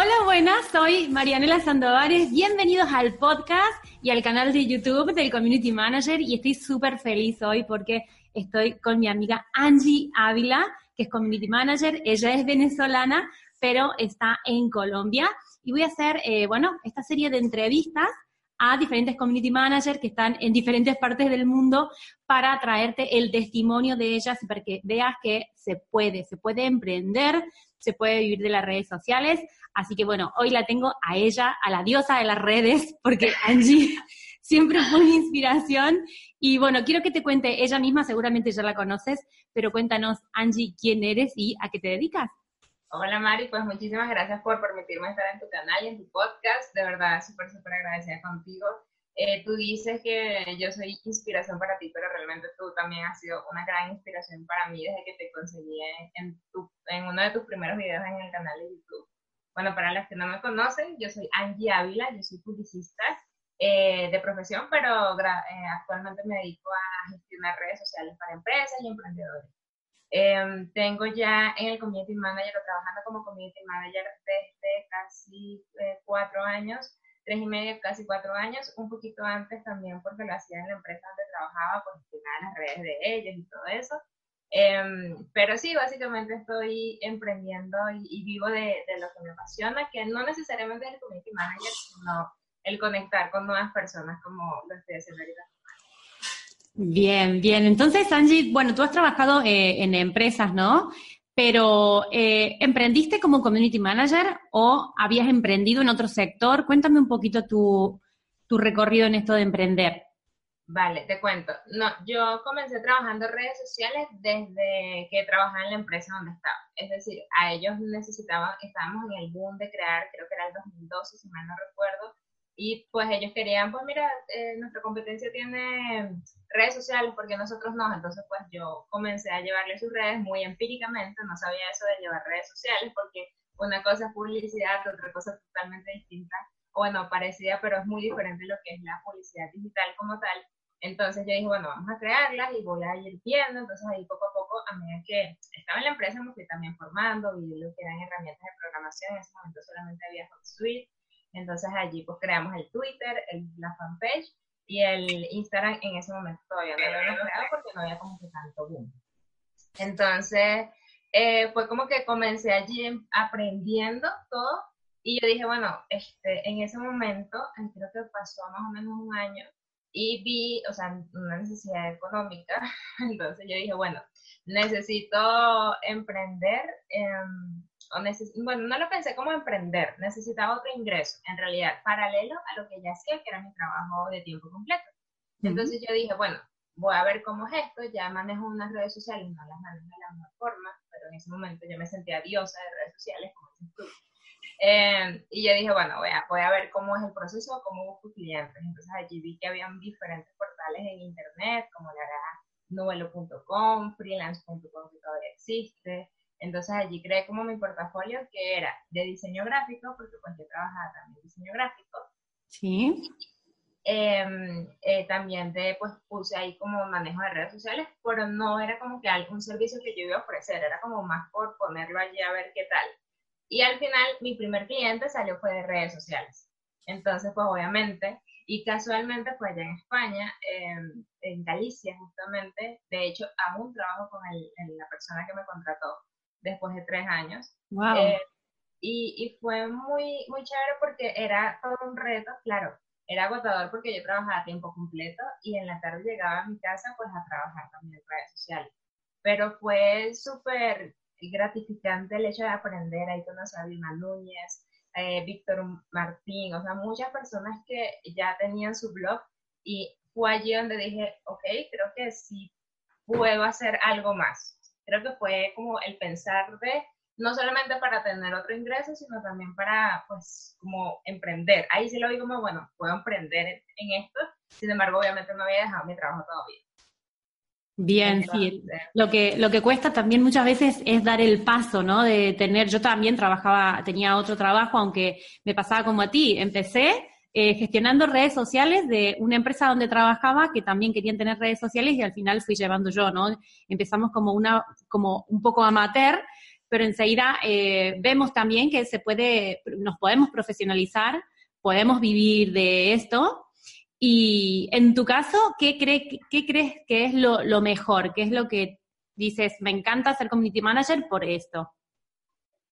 Hola, buenas, soy Marianela Sandovares. Bienvenidos al podcast y al canal de YouTube del Community Manager y estoy súper feliz hoy porque estoy con mi amiga Angie Ávila, que es Community Manager. Ella es venezolana, pero está en Colombia y voy a hacer, eh, bueno, esta serie de entrevistas a diferentes community managers que están en diferentes partes del mundo para traerte el testimonio de ellas y para que veas que se puede, se puede emprender, se puede vivir de las redes sociales. Así que bueno, hoy la tengo a ella, a la diosa de las redes, porque Angie siempre fue una inspiración. Y bueno, quiero que te cuente ella misma, seguramente ya la conoces, pero cuéntanos, Angie, quién eres y a qué te dedicas. Hola Mari, pues muchísimas gracias por permitirme estar en tu canal y en tu podcast. De verdad, súper, súper agradecida contigo. Eh, tú dices que yo soy inspiración para ti, pero realmente tú también has sido una gran inspiración para mí desde que te conseguí en, tu, en uno de tus primeros videos en el canal de YouTube. Bueno, para los que no me conocen, yo soy Angie Ávila, yo soy publicista eh, de profesión, pero eh, actualmente me dedico a gestionar redes sociales para empresas y emprendedores. Em, tengo ya en el Community Manager trabajando como Community Manager desde casi eh, cuatro años, tres y medio, casi cuatro años, un poquito antes también porque lo hacía en la empresa donde trabajaba, pues gestionaba las redes de ellos y todo eso. Em, pero sí, básicamente estoy emprendiendo y, vivo de, de, lo que me apasiona, que no necesariamente es el Community Manager, sino el conectar con nuevas personas como lo estoy haciendo ahorita. Bien, bien. Entonces, Angie, bueno, tú has trabajado eh, en empresas, ¿no? Pero, eh, ¿emprendiste como community manager o habías emprendido en otro sector? Cuéntame un poquito tu, tu recorrido en esto de emprender. Vale, te cuento. No, yo comencé trabajando en redes sociales desde que trabajaba en la empresa donde estaba. Es decir, a ellos necesitaban, estábamos en el boom de crear, creo que era el 2012, si mal no recuerdo, y pues ellos querían, pues mira, eh, nuestra competencia tiene redes sociales, porque nosotros no? Entonces pues yo comencé a llevarle sus redes muy empíricamente, no sabía eso de llevar redes sociales, porque una cosa es publicidad, otra cosa totalmente distinta, bueno, parecida, pero es muy diferente lo que es la publicidad digital como tal. Entonces yo dije, bueno, vamos a crearlas y voy a ir viendo. Entonces ahí poco a poco, a medida que estaba en la empresa, me fui también formando, vi lo que eran herramientas de programación. En ese momento solamente había HotSuite entonces allí pues creamos el Twitter, el, la fanpage y el Instagram en ese momento todavía no lo habíamos creado porque no había como que tanto boom. Entonces eh, fue como que comencé allí aprendiendo todo y yo dije, bueno, este, en ese momento, creo que pasó más o menos un año y vi, o sea, una necesidad económica, entonces yo dije, bueno, necesito emprender. Eh, bueno, no lo pensé como emprender, necesitaba otro ingreso, en realidad, paralelo a lo que ya hacía, que era mi trabajo de tiempo completo. Entonces yo dije, bueno, voy a ver cómo es esto, ya manejo unas redes sociales, no las manejo de la misma forma, pero en ese momento yo me sentía diosa de redes sociales, como dices tú. Eh, y yo dije, bueno, voy a, voy a ver cómo es el proceso, cómo busco clientes. Entonces allí vi que habían diferentes portales en internet, como la novelo.com, freelance.com que todavía existe, entonces allí creé como mi portafolio que era de diseño gráfico, porque pues yo trabajaba también diseño gráfico. Sí. Em, eh, también te, pues puse ahí como manejo de redes sociales, pero no era como que algún servicio que yo iba a ofrecer, era como más por ponerlo allí a ver qué tal. Y al final mi primer cliente salió fue de redes sociales. Entonces pues obviamente, y casualmente fue allá en España, em, en Galicia justamente, de hecho aún trabajo con la persona que me contrató después de tres años. Eh, y, y, fue muy, muy chévere porque era todo un reto, claro. era agotador porque yo trabajaba a tiempo completo y en la tarde llegaba a mi casa pues a trabajar también en redes sociales. Pero fue súper gratificante el hecho de aprender, ahí conocí a Vilma Núñez, eh, Víctor Martín, o sea, muchas personas que ya tenían su blog y fue allí donde dije, ok, creo que sí puedo hacer algo más. Creo que fue como el pensar de no solamente para tener otro ingreso, sino también para, pues, como emprender. Ahí sí lo vi como, bueno, puedo emprender en esto, sin embargo, obviamente no había dejado mi trabajo todavía. Bien, sí. Lo que, lo que cuesta también muchas veces es dar el paso, ¿no? De tener, yo también trabajaba, tenía otro trabajo, aunque me pasaba como a ti. Empecé eh, gestionando redes sociales de una empresa donde trabajaba que también querían tener redes sociales y al final fui llevando yo, ¿no? Empezamos como una, como un poco amateur, pero enseguida eh, vemos también que se puede, nos podemos profesionalizar, podemos vivir de esto. Y en tu caso, ¿qué, qué crees que es lo, lo mejor? ¿Qué es lo que dices, me encanta ser community manager por esto?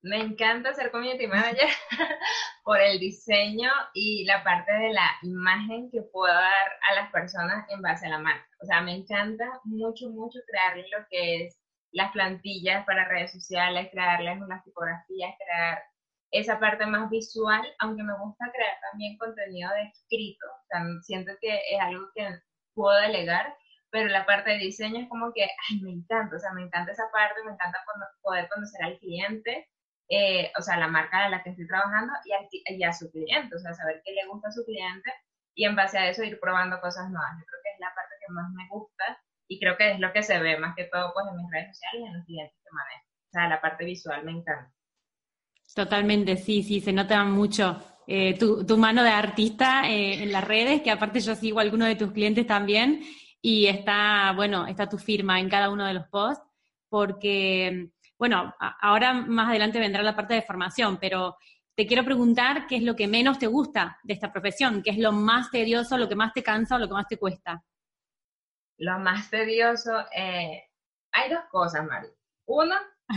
Me encanta ser community manager por el diseño y la parte de la imagen que puedo dar a las personas en base a la marca. O sea, me encanta mucho, mucho crear lo que es las plantillas para redes sociales, crearles unas tipografías, crear esa parte más visual, aunque me gusta crear también contenido de escrito. Siento que es algo que puedo delegar, pero la parte de diseño es como que, ay, me encanta, o sea, me encanta esa parte, me encanta poder conocer al cliente, eh, o sea, la marca de la que estoy trabajando y, y, a su cliente, o sea, saber qué le gusta a su cliente y en base a eso ir probando cosas nuevas. Yo creo que es la parte que más me gusta y creo que es lo que se ve más que todo pues, en mis redes sociales y en los clientes que manejo. O sea, la parte visual me encanta. Totalmente, sí, sí, se nota mucho eh, tu, tu, mano de artista eh, en las redes, que aparte yo sigo a alguno de tus clientes también, y está, bueno, está tu firma en cada uno de los posts, porque, bueno, ahora más adelante vendrá la parte de formación, pero te quiero preguntar qué es lo que menos te gusta de esta profesión, qué es lo más tedioso, lo que más te cansa o lo que más te cuesta lo más tedioso, eh, hay dos cosas, Mari. Uno,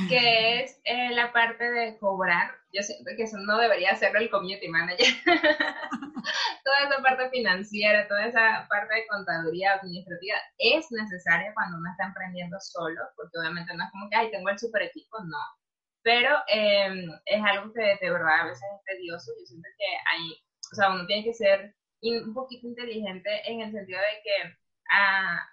que es eh, la parte de cobrar. Yo siento que eso no debería hacerlo el community manager. toda esa parte financiera, toda esa parte de contaduría administrativa es necesaria cuando uno está emprendiendo solo, porque obviamente no es como que, ay, tengo el super equipo, no. Pero em, es algo que de verdad a veces es tedioso. Yo siento que hay, o sea, uno tiene que ser un poquito inteligente en el sentido de que a,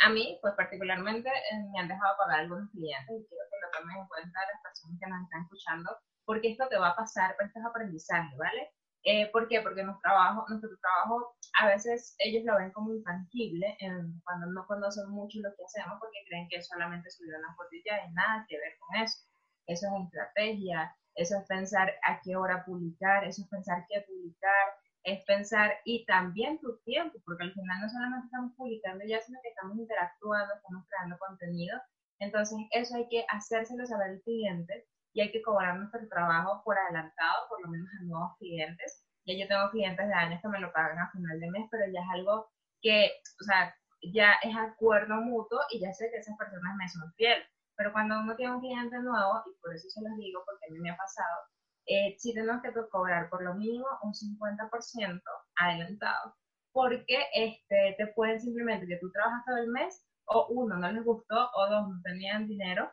a mí, pues particularmente, eh, me han dejado pagar algunos clientes y quiero que lo tomen en cuenta las personas que nos están escuchando, porque esto te va a pasar, pero esto es aprendizaje, ¿vale? Eh, ¿Por qué? Porque nuestro trabajo, nuestro trabajo a veces ellos lo ven como intangible cuando no conocen mucho lo que hacemos porque creen que solamente subir una fotilla y nada que ver con eso. Eso es estrategia, eso es pensar a qué hora publicar, eso es pensar qué publicar, es pensar y también tu tiempo, porque al final no solamente estamos publicando ya, sino que estamos interactuando, estamos creando contenido. Entonces, eso hay que hacérselo saber al cliente y hay que cobrar nuestro trabajo por adelantado, por lo menos a nuevos clientes. Ya yo tengo clientes de años que me lo pagan a final de mes, pero ya es algo que, o sea, ya es acuerdo mutuo y ya sé que esas personas me son fieles. Pero cuando uno tiene un cliente nuevo, y por eso se los digo, porque a mí me ha pasado, eh, sí tenemos que cobrar por lo mínimo un 50% adelantado, porque este, te pueden simplemente que tú trabajas todo el mes, o uno, no les gustó, o dos, no tenían dinero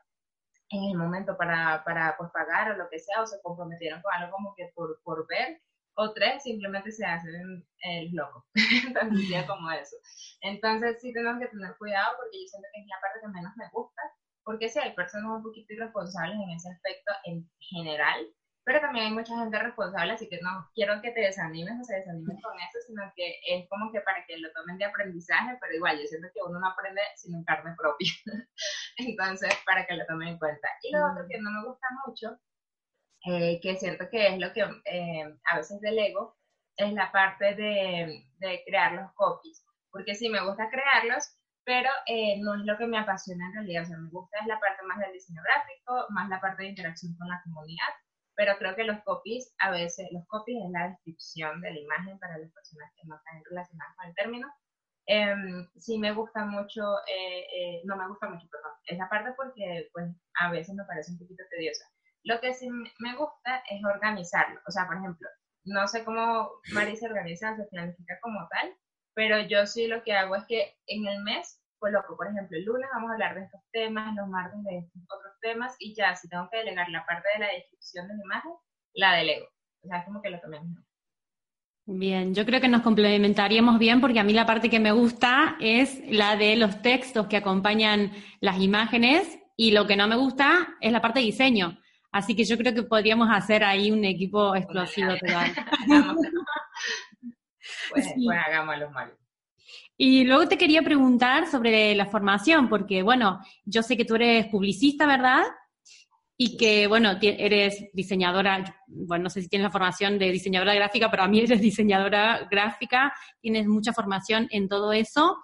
en el momento para, para pues, pagar o lo que sea, o se comprometieron con algo como que por, por ver, o tres, simplemente se hacen el loco, tan sencillo como eso. Entonces sí tenemos que tener cuidado porque yo siento que es la parte que menos me gusta, porque sí hay personas un poquito irresponsables en ese aspecto en general, pero también hay mucha gente responsable, así que no quiero que te desanimes o se desanimes con eso, sino que es como que para que lo tomen de aprendizaje, pero igual yo siento que uno no aprende sin carne propia. Entonces, para que lo tomen en cuenta. Y lo otro que no me gusta mucho, eh, que siento que es lo que eh, a veces delego, es la parte de, de, crear los copies. Porque sí, me gusta crearlos, pero eh, no es lo que me apasiona en realidad. O sea, me gusta es la parte más del diseño gráfico, más la parte de interacción con la comunidad pero creo que los copies, a veces, los copies es la descripción de la imagen para las personas que no están relacionadas con el término. Eh, sí me gusta mucho, eh, eh, no me gusta mucho, perdón, esa parte porque pues a veces me parece un poquito tediosa. Lo que sí me gusta es organizarlo. O sea, por ejemplo, no sé cómo Mari se organiza, se planifica como tal, pero yo sí lo que hago es que en el mes coloco, por ejemplo, el lunes vamos a hablar de estos temas, los martes de estos otros temas, y ya, si tengo que delegar la parte de la descripción de la imagen, la delego. O sea, es como que lo tomé mejor. Bien, yo creo que nos complementaríamos bien porque a mí la parte que me gusta es la de los textos que acompañan las imágenes y lo que no me gusta es la parte de diseño. Así que yo creo que podríamos hacer ahí un equipo explosivo total. pues, pues hagámoslo mal. Y luego te quería preguntar sobre la formación, porque bueno, yo sé que tú eres publicista, ¿verdad? y que, bueno, eres diseñadora, bueno, no sé si tienes la formación de diseñadora gráfica, pero a mí eres diseñadora gráfica, tienes mucha formación en todo eso,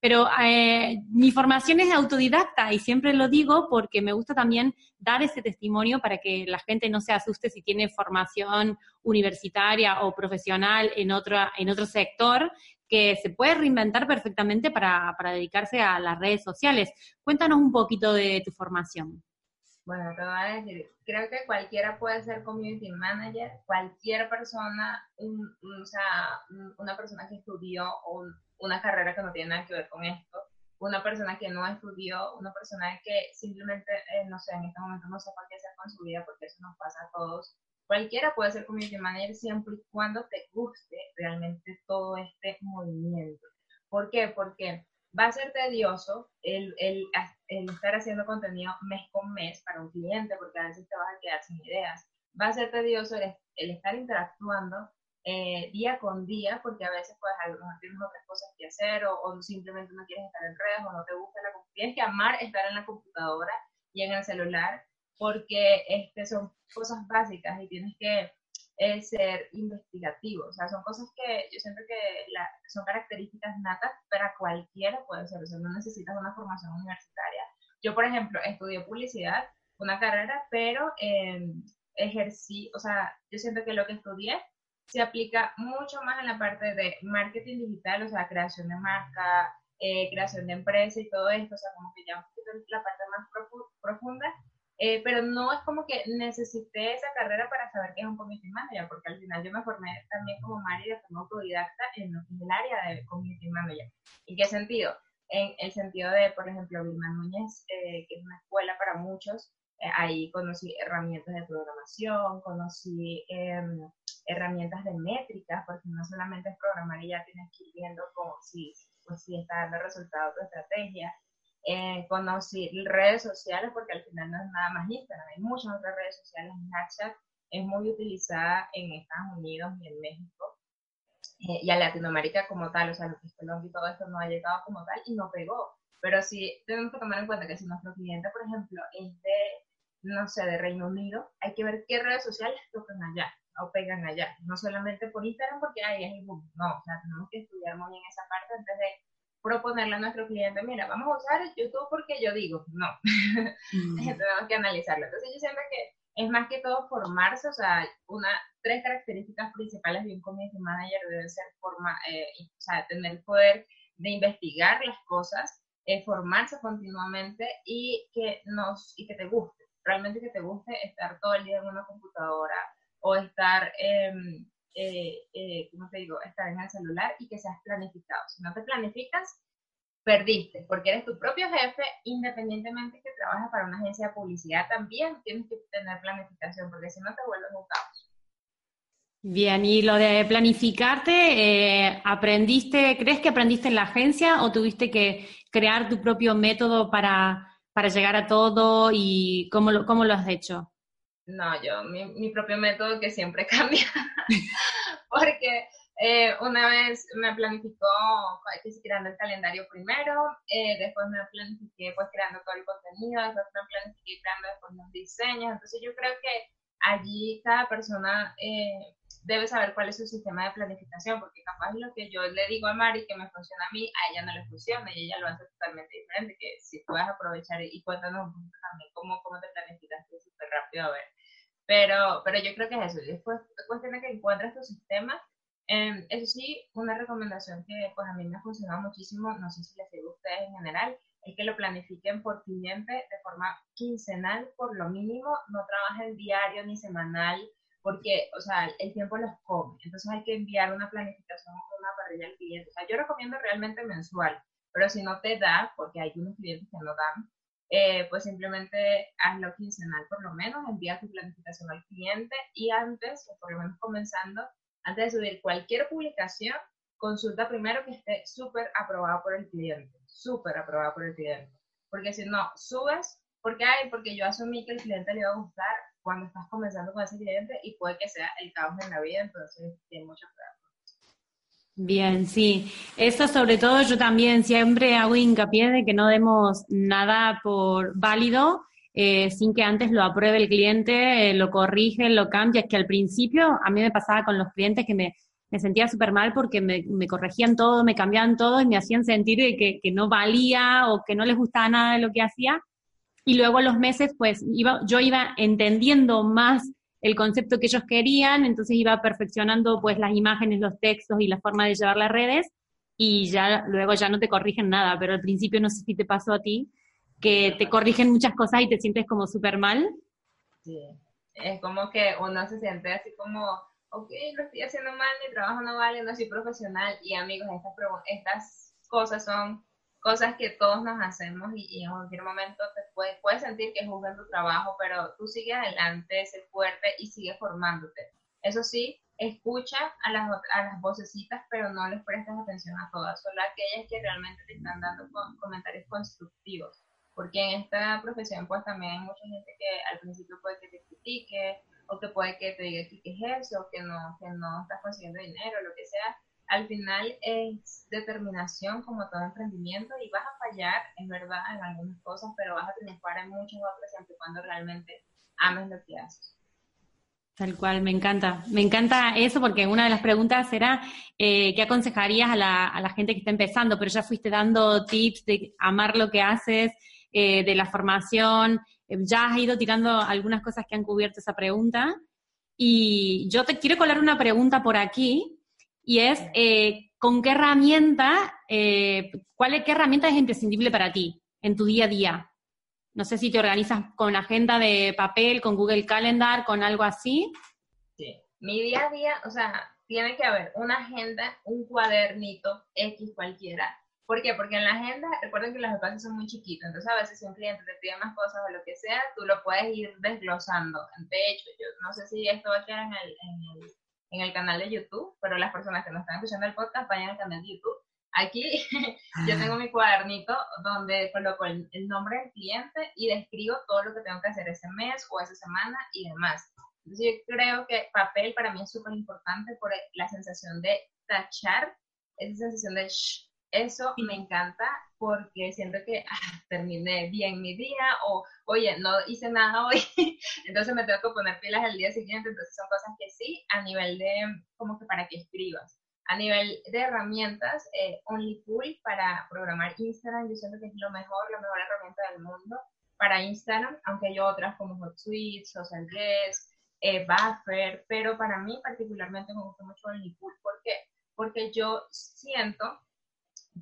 pero eh, mi formación es autodidacta y siempre lo digo porque me gusta también dar ese testimonio para que la gente no se asuste si tiene formación universitaria o profesional en, otra, en otro sector, que se puede reinventar perfectamente para, para dedicarse a las redes sociales. Cuéntanos un poquito de tu formación. Bueno, te voy a decir, creo que cualquiera puede ser community manager, cualquier persona, o sea, una persona que estudió una carrera que no tiene nada que ver con esto, una persona que no estudió, una persona que simplemente, eh, no sé, en este momento no sepa qué hacer con su vida, porque eso nos pasa a todos. Cualquiera puede ser community manager siempre y cuando te guste realmente todo este movimiento. ¿Por qué? Porque va a ser tedioso el, el, estar haciendo contenido mes con mes para un cliente, porque a veces te vas a quedar sin ideas. Va a ser tedioso el, el estar interactuando eh, día con día, porque a veces pues a lo otras cosas que hacer o, simplemente no quieres estar en redes o no te gusta la. Tienes que amar estar en la computadora y en el celular, porque este, son cosas básicas y tienes que es ser investigativo. O sea, son cosas que yo siento que son características natas para cualquiera puede ser. O sea, no necesitas una formación universitaria. Yo, por ejemplo, estudié publicidad, una carrera, pero eh, ejercí, o sea, yo siento que lo que estudié se aplica mucho más en la parte de marketing digital, o sea, creación de marca, eh, creación de empresa y todo esto, o sea, como que ya un poquito la parte más profunda eh, pero no es como que necesité esa carrera para saber qué es un community manager, porque al final yo me formé también como Mari de forma autodidacta en, el área de community manager. ¿En qué sentido? En el sentido de, por ejemplo, Vilma Núñez, eh, que es una escuela para muchos, eh, ahí conocí herramientas de programación, conocí em, herramientas de métricas, porque no solamente es programar y ya tienes que ir viendo como si, pues, si está dando resultado tu estrategia, eh, conocí redes sociales, porque al final no es nada más Instagram, hay muchas otras redes sociales. Snapchat es muy utilizada en Estados Unidos y en México. Eh, y a Latinoamérica como tal, o sea, lo que es Colombia y todo esto no ha llegado como tal y no pegó. Pero sí tenemos que tomar en cuenta que si nuestro cliente, por ejemplo, es de, no sé, de Reino Unido, hay que ver qué redes sociales tocan allá o pegan allá. No solamente por Instagram, porque ahí es el boom. No, o sea, tenemos que estudiar muy bien esa parte antes de proponerle a nuestro cliente, mira, vamos a usar YouTube porque yo digo, no, mm. tenemos que analizarlo. Entonces yo siento que es más que todo formarse, o sea, una, tres características principales de un community manager deben ser forma, eh, o sea, tener el poder de investigar las cosas, eh, formarse continuamente y que, nos, y que te guste, realmente que te guste estar todo el día en una computadora o estar... Eh, eh, eh, ¿cómo te digo?, estar en el celular y que seas planificado. Si no te planificas, perdiste, porque eres tu propio jefe, independientemente que trabajes para una agencia de publicidad, también tienes que tener planificación, porque si no te vuelves un caos. Bien, y lo de planificarte, eh, ¿aprendiste, crees que aprendiste en la agencia o tuviste que crear tu propio método para, para llegar a todo y cómo lo, cómo lo has hecho? No, yo, mi, propio método que siempre cambia, porque eh, una vez me planificó pues, creando el calendario primero, eh, después me planifiqué pues creando todo el contenido, después me planifiqué creando después los diseños, entonces yo creo que allí cada persona eh, debe saber cuál es su sistema de planificación, porque capaz lo que yo le digo a Mari que me funciona a mí, a ella no le funciona y ella lo hace totalmente diferente, que si puedes aprovechar y cuéntanos un también cómo, cómo te planificaste súper rápido, a ver pero, pero yo creo que es eso. Después es cuestión de que encuentres tu sistema. Eh, eso sí, una recomendación que pues a mí me ha funcionado muchísimo, no sé si les digo a ustedes en general, es que lo planifiquen por cliente de forma quincenal por lo mínimo, no trabajen diario ni semanal, porque, o sea, el tiempo los come. Entonces hay que enviar una planificación una parrilla al cliente. O sea, yo recomiendo realmente mensual, pero si no te da, porque hay unos clientes que no dan, eh, pues simplemente hazlo quincenal por lo menos, envía tu planificación al cliente y antes, o por lo menos comenzando, antes de subir cualquier publicación, consulta primero que esté súper aprobado por el cliente, súper aprobado por el cliente. Porque si no, subes, porque hay, porque yo asumí que el cliente le iba a gustar cuando estás comenzando con ese cliente y puede que sea el caos en la vida, entonces tiene mucho cuidado. Bien, sí. Eso sobre todo yo también siempre hago hincapié de que no demos nada por válido eh, sin que antes lo apruebe el cliente, eh, lo corrige, lo cambia. Es que al principio a mí me pasaba con los clientes que me, me sentía súper mal porque me, me, corregían todo, me cambiaban todo y me hacían sentir que, que, no valía o que no les gustaba nada de lo que hacía. Y luego los meses, pues iba, yo iba entendiendo más el concepto que ellos querían, entonces iba perfeccionando pues las imágenes, los textos y la forma de llevar las redes y ya luego ya no te corrigen nada, pero al principio no sé si te pasó a ti, que te corrigen muchas cosas y te sientes como súper mal. Sí, es como que uno se siente así como, ok, lo estoy haciendo mal, mi trabajo no vale, no soy profesional y amigos, estas, estas cosas son cosas que todos nos hacemos y, en cualquier momento te puedes, puedes sentir que juzgan tu trabajo, pero tú sigues adelante, sé fuerte y sigue formándote. Eso sí, escucha a las, a las vocecitas, pero no les prestes atención a todas, solo aquellas que realmente te están dando comentarios constructivos. Porque en esta profesión pues también hay mucha gente que al principio puede que te critique o que puede que te diga que es eso, que no, que no estás consiguiendo dinero, lo que sea, al final es determinación como todo emprendimiento y vas a fallar, es verdad, en algunas cosas, pero vas a triunfar en muchas otras siempre cuando realmente ames lo que haces. Tal cual, me encanta. Me encanta eso porque una de las preguntas era eh, qué aconsejarías a la, a la, gente que está empezando, pero ya fuiste dando tips de amar lo que haces, eh, de la formación, eh, ya has ido tirando algunas cosas que han cubierto esa pregunta. Y yo te quiero colar una pregunta por aquí, y es eh, con qué herramienta, eh, cuál es, qué herramienta es imprescindible para ti en tu día a día. No sé si te organizas con agenda de papel, con Google Calendar, con algo así. Sí, mi día a día, o sea, tiene que haber una agenda, un cuadernito X cualquiera. ¿Por qué? Porque en la agenda, recuerden que los espacios son muy chiquitos, entonces a veces si un cliente te pide más cosas o lo que sea, tú lo puedes ir desglosando. De hecho, yo no sé si esto va a quedar en el, en el en el canal de YouTube, pero las personas que no están escuchando el podcast vayan al canal de YouTube. Aquí yo tengo mi cuadernito donde coloco el, nombre del cliente y describo todo lo que tengo que hacer ese mes o esa semana y demás. Entonces yo creo que papel para mí es súper importante por la sensación de tachar, esa sensación de eso me encanta porque siento que ah, terminé bien mi día o, oye, no hice nada hoy, entonces me tengo que poner pilas el día siguiente, entonces son cosas que sí, a nivel de, como que para que escribas. A nivel de herramientas, eh, OnlyPool para programar Instagram, yo siento que es lo mejor, la mejor herramienta del mundo para Instagram, aunque hay otras como HotSuite, Social Guest, eh, Buffer, pero para mí particularmente me gusta mucho OnlyPool. ¿Por qué? Porque yo siento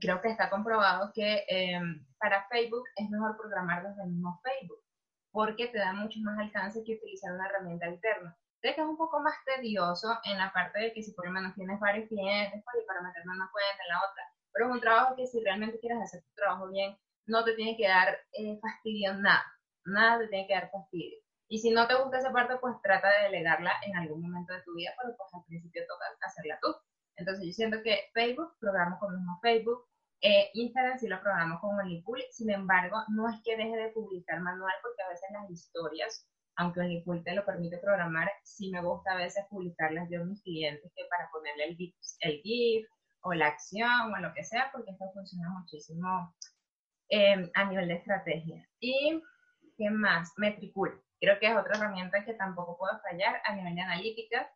creo que está comprobado que em, para Facebook es mejor programar desde el mismo Facebook, porque te da mucho más alcance que utilizar una herramienta alterna. Sé que es un poco más tedioso en la parte de que si por lo menos tienes varios clientes, pues, para meterme una cuenta en la otra, pero es un trabajo que si realmente quieres hacer tu trabajo bien, no te tiene que dar eh, fastidio nada, nada te tiene que dar fastidio. Y si no te gusta esa parte, pues trata de delegarla en algún momento de tu vida, pero pues al principio toca hacerla tú. Entonces yo siento que Facebook, programo con mismo Facebook, eh, Instagram sí lo programo con Olipool, sin embargo, no es que deje de publicar manual porque a veces las historias, aunque Olipool te lo permite programar, sí me gusta a veces publicarlas yo a mis clientes que para ponerle el GIF, el GIF o la acción o lo que sea, porque esto funciona muchísimo em, a nivel de estrategia. Y, ¿qué más? Metricool. Creo que es otra herramienta que tampoco puedo fallar a nivel de analítica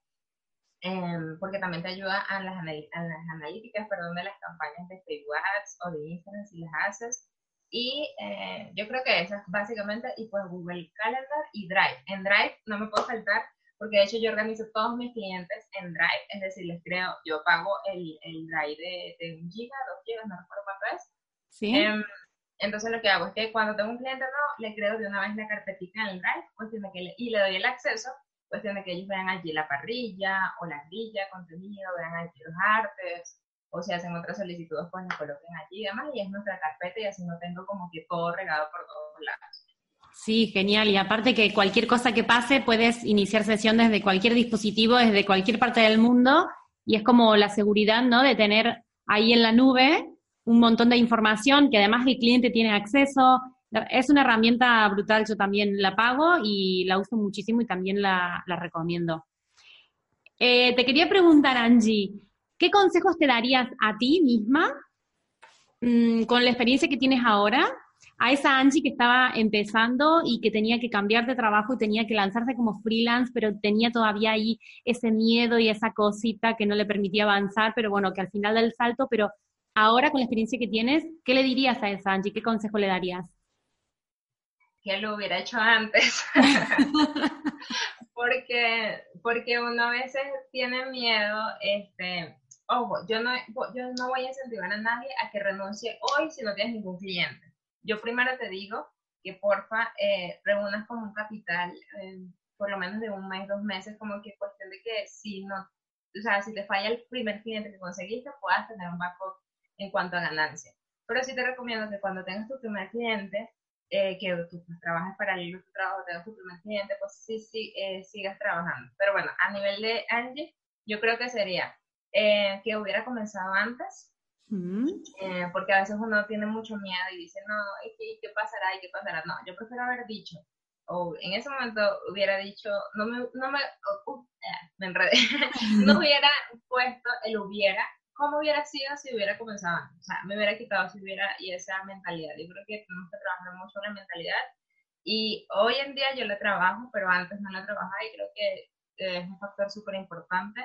Porque también te ayuda a las, a las analíticas perdón, de las campañas de Facebook Ads o de Instagram si las haces. Y eh, yo creo que esas básicamente, y pues Google Calendar y Drive. En Drive no me puedo faltar porque de hecho yo organizo todos mis clientes en Drive, es decir, les creo, yo pago el, el Drive de, de un giga, dos gigas, no recuerdo cuánto es. Sí. Em, entonces lo que hago es que cuando tengo un cliente no, le creo de una vez la carpetita en el Drive, pues y le doy el acceso cuestión de que ellos vean allí la parrilla o la grilla, contenido, vean allí los artes, o si hacen otras solicitudes, pues lo coloquen allí y demás, y es nuestra carpeta y así no tengo como que todo regado por todos lados. Sí, genial. Y aparte que cualquier cosa que pase, puedes iniciar sesión desde cualquier dispositivo, desde cualquier parte del mundo, y es como la seguridad, ¿no? De tener ahí en la nube un montón de información que además el cliente tiene acceso. Es una herramienta brutal, yo también la pago y la uso muchísimo y también la, recomiendo. Eh, te quería preguntar, Angie, ¿qué consejos te darías a ti misma mm, con la experiencia que tienes ahora a esa Angie que estaba empezando y que tenía que cambiar de trabajo y tenía que lanzarse como freelance, pero tenía todavía ahí ese miedo y esa cosita que no le permitía avanzar, pero bueno, que al final del salto, pero ahora con la experiencia que tienes, ¿qué le dirías a esa Angie? ¿Qué consejo le darías? Que lo hubiera hecho antes. porque, porque uno a veces tiene miedo, este, ojo, yo no, yo no voy a incentivar a nadie a que renuncie hoy si no tienes ningún cliente yo primero te digo que porfa eh, reúnas como un capital, eh, por lo menos de un mes, dos meses, como que cuestión de que si no, o sea, si te falla el primer cliente que conseguiste, puedas tener un backup en cuanto a ganancia. Pero sí te recomiendo que cuando tengas tu primer cliente, eh, que tú pues, trabajes para el tu trabajo, tengas tu primer cliente, pues sí, sí, eh, sigas trabajando. Pero bueno, a nivel de Angie, yo creo que sería que hubiera comenzado antes, eh, porque a veces uno tiene mucho miedo y dice, no, ¿y qué, pasará? ¿Y qué pasará? No, yo prefiero haber dicho, o en ese momento hubiera dicho, no me, no me, uh, eh, me enredé, no hubiera puesto el hubiera, ¿cómo hubiera sido si hubiera comenzado? O sea, me hubiera quitado si hubiera, y esa mentalidad. Yo creo que tenemos que trabajar mucho la mentalidad. Y hoy en día yo la trabajo, pero antes no la trabajaba y creo que eh, es un factor súper importante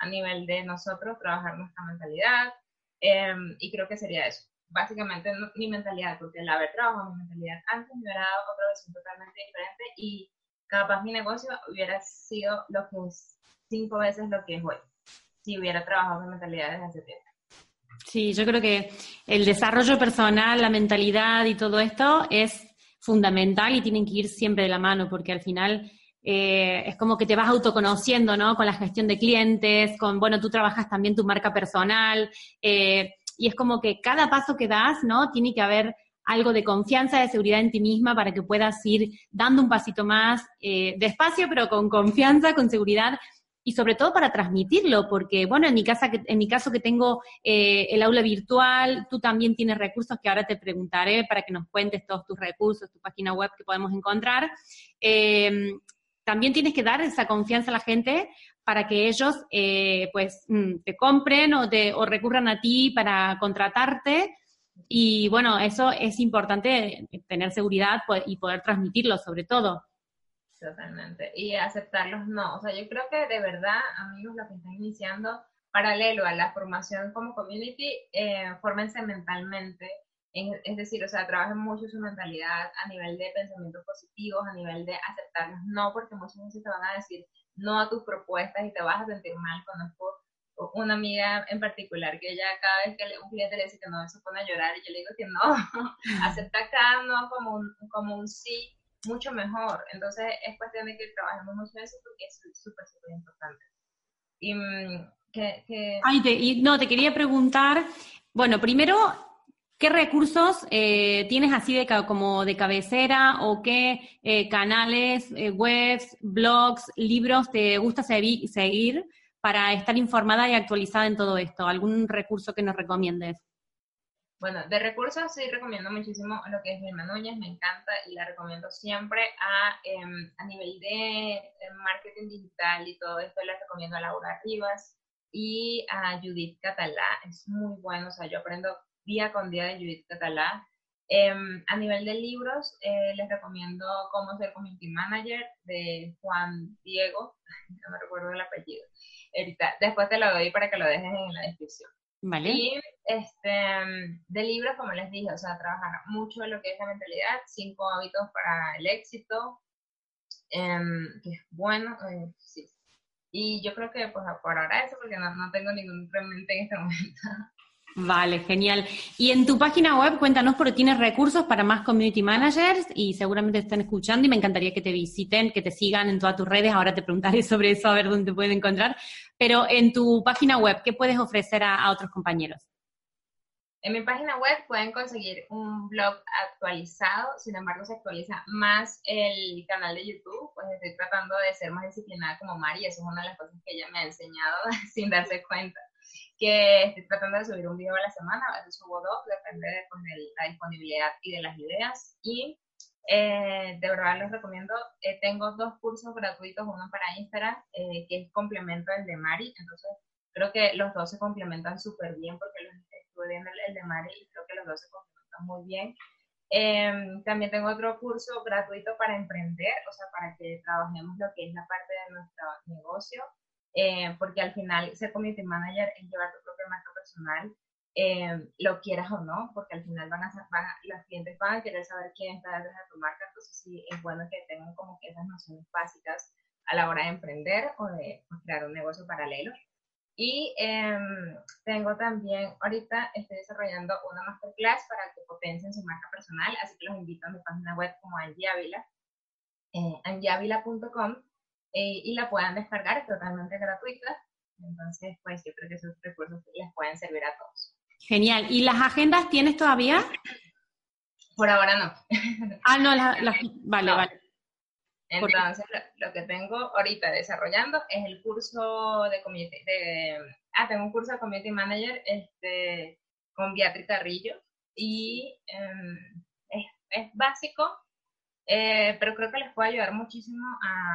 a nivel de nosotros, trabajar nuestra mentalidad, Em, y creo que sería eso. Básicamente mi mentalidad, porque el haber trabajado mi mentalidad antes me hubiera dado otra versión totalmente diferente y capaz mi negocio hubiera sido lo que es cinco veces lo que es hoy, si hubiera trabajado mi mentalidad desde hace tiempo. Sí, yo creo que el desarrollo personal, la mentalidad y todo esto es fundamental y tienen que ir siempre de la mano, porque al final eh, es como que te vas autoconociendo, ¿no? Con la gestión de clientes, con, bueno, tú trabajas también tu marca personal, eh, y es como que cada paso que das, ¿no? Tiene que haber algo de confianza, de seguridad en ti misma para que puedas ir dando un pasito más, eh, despacio, pero con confianza, con seguridad, y sobre todo para transmitirlo, porque, bueno, en mi, casa, en mi caso que tengo el aula virtual, tú también tienes recursos que ahora te preguntaré para que nos cuentes todos tus recursos, tu página web que podemos encontrar también tienes que dar esa confianza a la gente para que ellos eh, pues mm, te compren o, te, o recurran a ti para contratarte. Y bueno, eso es importante, tener seguridad y poder transmitirlo sobre todo. Totalmente. Y aceptarlos no. O sea, yo creo que de verdad, amigos, los que están iniciando, paralelo a la formación como community, eh, fórmense mentalmente es decir, o sea, trabajen mucho su mentalidad a nivel de pensamientos positivos, a nivel de aceptarlos, no porque muchas veces te van a decir no a tus propuestas y te vas a sentir mal. Conozco una amiga en particular que ella cada vez que un cliente le dice que no, se pone a llorar y yo le digo que no, acepta cada no como un, como un sí mucho mejor. Entonces es cuestión de que trabajemos mucho eso porque es súper, súper importante. Y mm, que... Ay, y, no, te quería preguntar, bueno, primero ¿Qué recursos eh, tienes así de como de cabecera o qué eh, canales, eh, webs, blogs, libros te gusta seguir para estar informada y actualizada en todo esto? ¿Algún recurso que nos recomiendes? Bueno, de recursos sí recomiendo muchísimo lo que es Vilma Núñez, me encanta y la recomiendo siempre a, em, a nivel de marketing digital y todo esto, le recomiendo a Laura Rivas y a Judith Catalá, es muy bueno, o sea, yo aprendo día con día de Judith Catalá. Em, a nivel de libros, eh, les recomiendo Cómo ser community manager de Juan Diego, no me recuerdo el apellido. Ahorita, después te lo doy para que lo dejes en la descripción. Vale. Y este, de libros, como les dije, o sea, trabajar mucho en lo que es la mentalidad, cinco hábitos para el éxito, em, que es bueno, eh, sí. Y yo creo que pues por ahora eso, porque no, no tengo ningún realmente en este momento. Vale, genial. Y en tu página web, cuéntanos porque tienes recursos para más community managers y seguramente están escuchando y me encantaría que te visiten, que te sigan en todas tus redes. Ahora te preguntaré sobre eso, a ver dónde te pueden encontrar. Pero en tu página web, ¿qué puedes ofrecer a, otros compañeros? En mi página web pueden conseguir un blog actualizado, sin embargo se actualiza más el canal de YouTube, pues estoy tratando de ser más disciplinada como Mari, eso es una de las cosas que ella me ha enseñado sin darse cuenta que estoy tratando de subir un video a la semana, a veces subo dos, depende pues, de, la disponibilidad y de las ideas. Y eh, de verdad les recomiendo, eh, tengo dos cursos gratuitos, uno para Instagram, eh, que es complemento del de Mari, entonces creo que los dos se complementan súper bien porque los estuve viendo el, de Mari y creo que los dos se complementan muy bien. Em, también tengo otro curso gratuito para emprender, o sea, para que trabajemos lo que es la parte de nuestro negocio. Eh, porque al final ser community manager es llevar tu propia marca personal, eh, lo quieras o no, porque al final van a, van los clientes van a querer saber quién está detrás de tu marca, entonces sí es bueno que tengan como que esas nociones básicas a la hora de emprender o de crear un negocio paralelo. Y em, tengo también, ahorita estoy desarrollando una masterclass para que potencien su marca personal, así que los invito a mi página web como eh, angiavila.com eh, y la puedan descargar, es totalmente gratuita. Entonces, pues yo creo que esos recursos les pueden servir a todos. Genial. ¿Y las agendas tienes todavía? Por ahora no. Ah, no, las... vale, vale. Entonces, lo, que tengo ahorita desarrollando es el curso de community, de, ah, tengo un curso de community manager este, con Beatriz Carrillo y em, es, es, básico, eh, pero creo que les puede ayudar muchísimo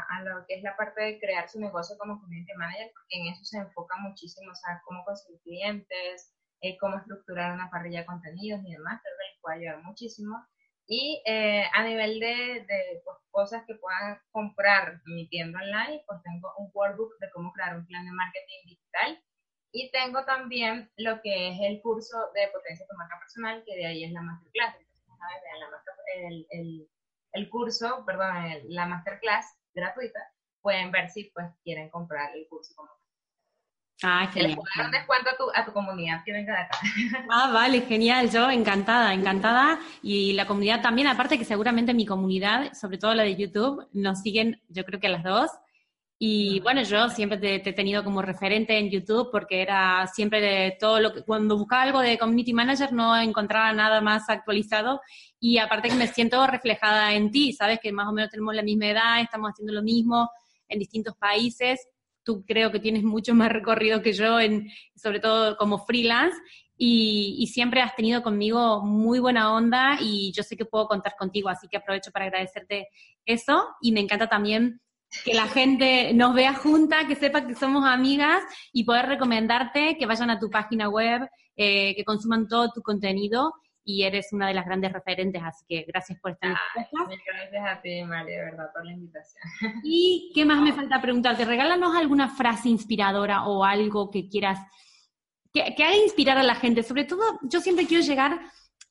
a, lo que es la parte de crear su negocio como community manager, porque en eso se enfoca muchísimo, o sea, cómo conseguir clientes, eh, cómo estructurar una parrilla de contenidos y demás, creo que les puede ayudar muchísimo. Y eh, a nivel de, de pues, cosas que puedan comprar en mi tienda online, pues tengo un workbook de cómo crear un plan de marketing digital. Y tengo también lo que es el curso de potencia de marca personal, que de ahí es la masterclass. Entonces, la el, el el curso, perdón, la masterclass gratuita, pueden ver si pues quieren comprar el curso como Ah, genial. Les dar un descuento a tu, a tu comunidad que venga de acá. Ah, vale, genial. Yo encantada, encantada. Y la comunidad también, aparte que seguramente mi comunidad, sobre todo la de YouTube, nos siguen, yo creo que las dos. Y bueno, yo siempre te, he tenido como referente en YouTube porque era siempre de todo lo que, cuando buscaba algo de Community Manager no encontraba nada más actualizado y aparte que me siento reflejada en ti, sabes que más o menos tenemos la misma edad, estamos haciendo lo mismo en distintos países, tú creo que tienes mucho más recorrido que yo, en, sobre todo como freelance, y, siempre has tenido conmigo muy buena onda y yo sé que puedo contar contigo, así que aprovecho para agradecerte eso. Y me encanta también que la gente nos vea junta, que sepa que somos amigas y poder recomendarte que vayan a tu página web, eh, que consuman todo tu contenido y eres una de las grandes referentes, así que gracias por estar ah, Gracias a ti, María, de verdad, por la invitación. ¿Y qué más me falta preguntarte? Regálanos alguna frase inspiradora o algo que quieras, que, que haga inspirar a la gente. Sobre todo, yo siempre quiero llegar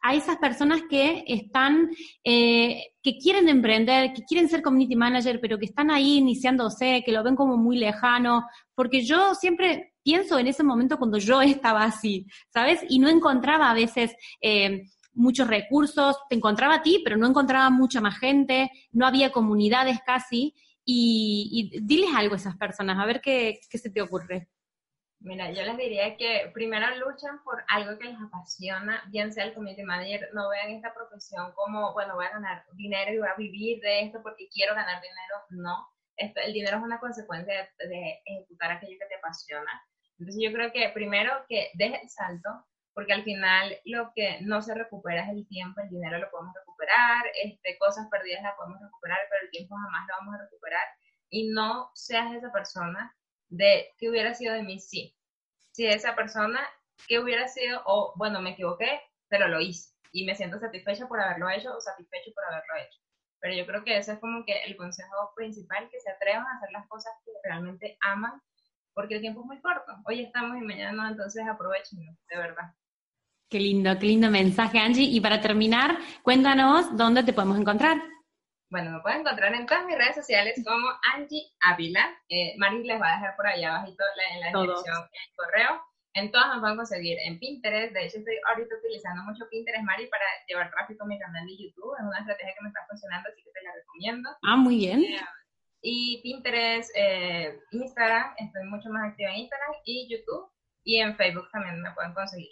a esas personas que están, eh, que quieren emprender, que quieren ser community manager, pero que están ahí iniciándose, que lo ven como muy lejano, porque yo siempre pienso en ese momento cuando yo estaba así, ¿sabes? Y no encontraba a veces eh, muchos recursos, te encontraba a ti, pero no encontraba mucha más gente, no había comunidades casi, y, diles algo a esas personas, a ver qué, se te ocurre. Mira, yo les diría que primero luchan por algo que les apasiona, bien sea el community manager, no vean esta profesión como, bueno, voy a ganar dinero y voy a vivir de esto porque quiero ganar dinero, no. El dinero es una consecuencia de, ejecutar aquello que te apasiona. Entonces yo creo que primero que deje el salto, porque al final lo que no se recupera es el tiempo, el dinero lo podemos recuperar, este, cosas perdidas las podemos recuperar, pero el tiempo jamás lo vamos a recuperar. Y no seas esa persona de qué hubiera sido de mí sí. Si esa persona, qué hubiera sido, o bueno, me equivoqué, pero lo hice. Y me siento satisfecha por haberlo hecho o satisfecho por haberlo hecho. Pero yo creo que ese es como que el consejo principal, que se atrevan a hacer las cosas que realmente aman, porque el tiempo es muy corto. Hoy estamos y mañana no, entonces aprovechenlo, de verdad. Qué lindo, qué lindo mensaje, Angie. Y para terminar, cuéntanos dónde te podemos encontrar. Bueno, me pueden encontrar en todas mis redes sociales como Angie Ávila. Eh, Mari les va a dejar por allá abajito en la descripción el correo. En todas me pueden conseguir. En Pinterest, de hecho estoy ahorita utilizando mucho Pinterest, Mari, para llevar tráfico a mi canal de YouTube. Es una estrategia que me está funcionando, así que te la recomiendo. Ah, muy bien. Eh, y Pinterest, eh, Instagram, estoy mucho más activa en Instagram y YouTube. Y en Facebook también me pueden conseguir.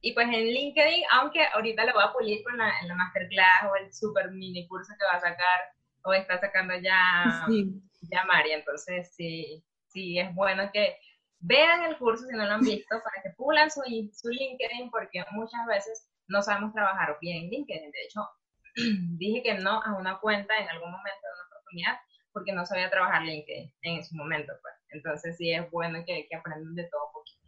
Y pues en LinkedIn, aunque ahorita lo voy a pulir con la, en la masterclass o el super mini curso que va a sacar o está sacando ya, ya María. Entonces, sí, sí, es bueno que vean el curso si no lo han visto para que pulan su, su LinkedIn porque muchas veces no sabemos trabajar bien en LinkedIn. De hecho, dije que no a una cuenta en algún momento de una oportunidad porque no sabía trabajar LinkedIn en su momento. Pues. Entonces sí es bueno que, que aprendan de todo un poquito.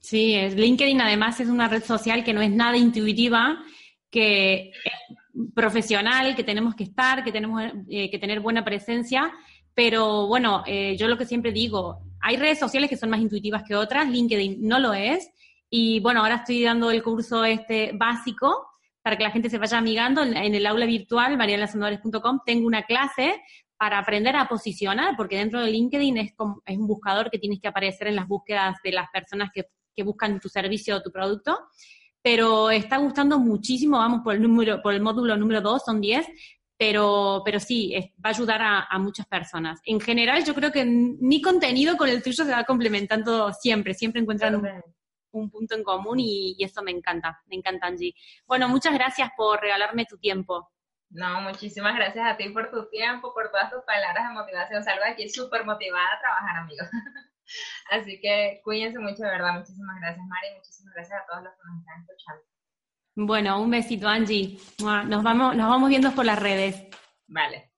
Sí, LinkedIn además es una red social que no es nada intuitiva, que es profesional, que tenemos que estar, que tenemos eh, que tener buena presencia, pero bueno, eh, yo lo que siempre digo, hay redes sociales que son más intuitivas que otras, LinkedIn no lo es, y bueno, ahora estoy dando el curso este básico para que la gente se vaya amigando en, el aula virtual, marialasandores.com, tengo una clase para aprender a posicionar, porque dentro de LinkedIn es, como, es un buscador que tienes que aparecer en las búsquedas de las personas que que buscan tu servicio o tu producto, pero está gustando muchísimo, vamos por el número, por el módulo número 2, son 10, pero, pero sí, va a ayudar a, muchas personas. En general, yo creo que mi contenido con el tuyo se va complementando siempre, siempre encuentran un, punto en común y, y, eso me encanta, me encanta Angie. Bueno, muchas gracias por regalarme tu tiempo. No, muchísimas gracias a ti por tu tiempo, por todas tus palabras de motivación. Salgo aquí súper motivada a trabajar, amigos. Así que cuídense mucho, de verdad. Muchísimas gracias, Mari. Muchísimas gracias a todos los que nos están escuchando. Bueno, un besito, Angie. Nos vamos, nos vamos viendo por las redes. Vale.